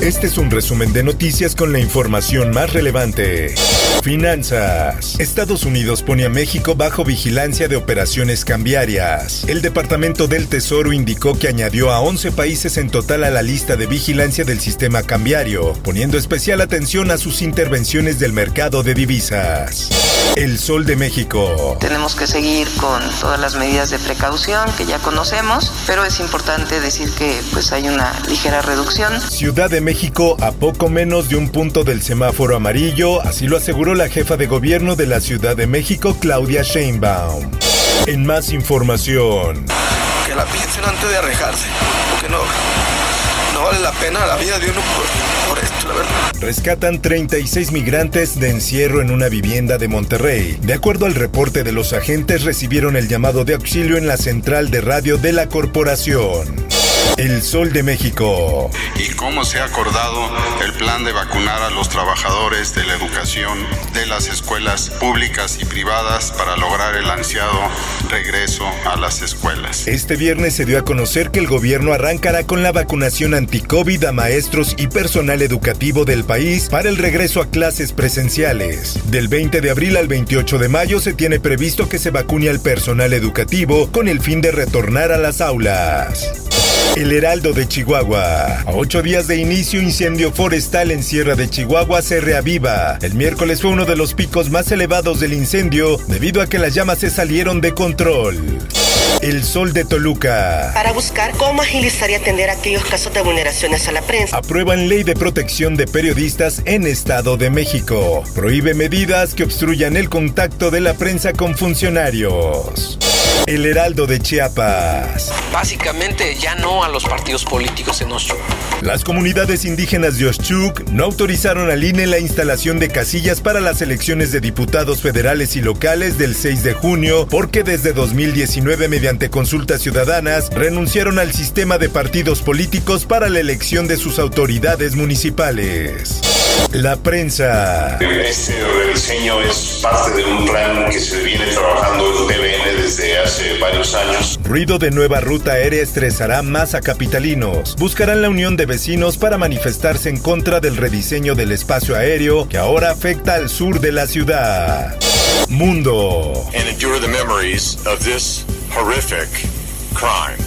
Este es un resumen de noticias con la información más relevante. Finanzas. Estados Unidos pone a México bajo vigilancia de operaciones cambiarias. El Departamento del Tesoro indicó que añadió a 11 países en total a la lista de vigilancia del sistema cambiario, poniendo especial atención a sus intervenciones del mercado de divisas. El Sol de México. Tenemos que seguir con todas las medidas de precaución que ya conocemos, pero es importante decir que pues hay una ligera reducción. Ciudad de México a poco menos de un punto del semáforo amarillo, así lo aseguró la jefa de gobierno de la Ciudad de México, Claudia Sheinbaum. En más información. Que la piensen antes de arrejarse, porque no, no vale la pena la vida de uno por, esto, la verdad. Rescatan 36 migrantes de encierro en una vivienda de Monterrey. De acuerdo al reporte de los agentes, recibieron el llamado de auxilio en la central de radio de la corporación. El Sol de México. y cómo se ha acordado el plan de vacunar a los trabajadores de la educación de las escuelas públicas y privadas para lograr el ansiado regreso a las escuelas. Este viernes se dio a conocer que el gobierno arrancará con la vacunación anti-COVID a maestros y personal educativo del país para el regreso a clases presenciales. Del 20 de abril al 28 de mayo se tiene previsto que se vacune al personal educativo con el fin de retornar a las aulas. El Heraldo de Chihuahua. A ocho días de inicio, incendio forestal en Sierra de Chihuahua se reaviva. El miércoles fue uno de los picos más elevados del incendio debido a que las llamas se salieron de control. El Sol de Toluca. para buscar cómo agilizar y atender aquellos casos de vulneraciones a la prensa. Aprueban ley de protección de periodistas en Estado de México. Prohíbe medidas que obstruyan el contacto de la prensa con funcionarios. El Heraldo de Chiapas. Básicamente ya no a los partidos políticos en Oshun. Las comunidades indígenas de Oshchuk no autorizaron al INE la instalación de casillas para las elecciones de diputados federales y locales del 6 de junio porque desde 2019 mediante consultas ciudadanas renunciaron al sistema de partidos políticos para la elección de sus autoridades municipales. La prensa. Este rediseño es parte de un plan que se viene trabajando en TVN desde hace varios años. Ruido de nueva ruta aérea estresará más a capitalinos. Buscarán la unión de vecinos para manifestarse en contra del rediseño del espacio aéreo que ahora afecta al sur de la ciudad. Mundo. And endure the memories of this horrific.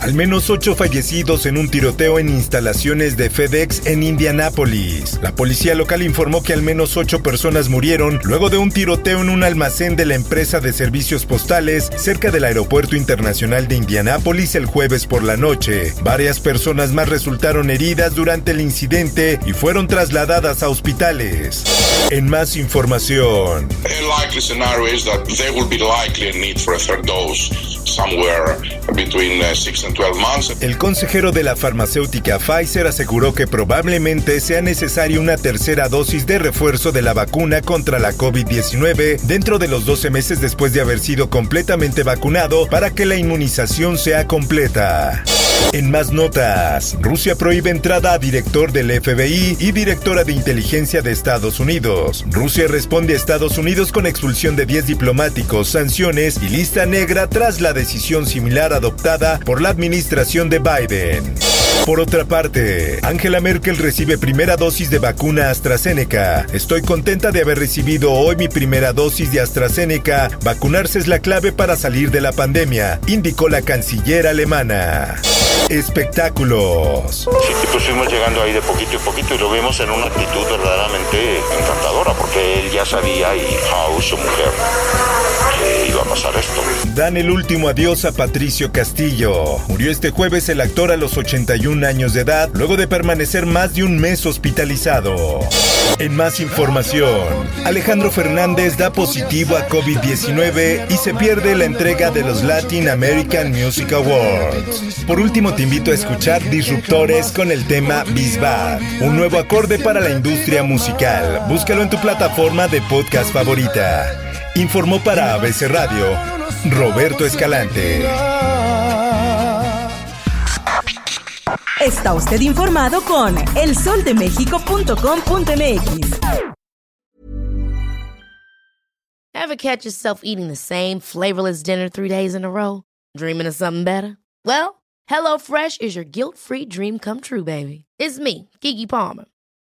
Al menos ocho fallecidos en un tiroteo en instalaciones de FedEx en Indianápolis. La policía local informó que al menos ocho personas murieron luego de un tiroteo en un almacén de la empresa de servicios postales cerca del aeropuerto internacional de Indianápolis el jueves por la noche. Varias personas más resultaron heridas durante el incidente y fueron trasladadas a hospitales. En más información. A likely scenario is that there will be likely a need for a third dose uh, 6 and 12 months. El consejero de la farmacéutica Pfizer aseguró que probablemente sea necesaria una tercera dosis de refuerzo de la vacuna contra la COVID-19 dentro de los 12 meses después de haber sido completamente vacunado para que la inmunización sea completa. En más notas, Rusia prohíbe entrada a director del FBI y directora de inteligencia de Estados Unidos. Rusia responde a Estados Unidos con expulsión de 10 diplomáticos, sanciones y lista negra tras la decisión similar adoptada por la administración de Biden. Por otra parte, Angela Merkel recibe primera dosis de vacuna AstraZeneca. Estoy contenta de haber recibido hoy mi primera dosis de AstraZeneca. Vacunarse es la clave para salir de la pandemia, indicó la canciller alemana. Espectáculos. Y pues fuimos llegando ahí de poquito y poquito y lo vimos en una actitud verdaderamente encantadora porque ya sabía y House, su mujer, que iba a esto. Dan el último adiós a Patricio Castillo. Castillo. Murió este jueves el actor a los 81 años de edad, luego de permanecer más de un mes hospitalizado. En más información, Alejandro Fernández da positivo a COVID-19 y se pierde la entrega de los Latin American Music Awards. Por último, te invito a escuchar Disruptores con el tema Bisbad, un nuevo acorde para la industria musical. Búscalo en tu plataforma de podcast favorita. Informó para ABC Radio Roberto Escalante. Está usted informado con elsoldemexico.com.mx. Ever catch yourself eating the same flavorless dinner three days in a row? Dreaming of something better? Well, HelloFresh is your guilt-free dream come true, baby. It's me, Kiki Palmer.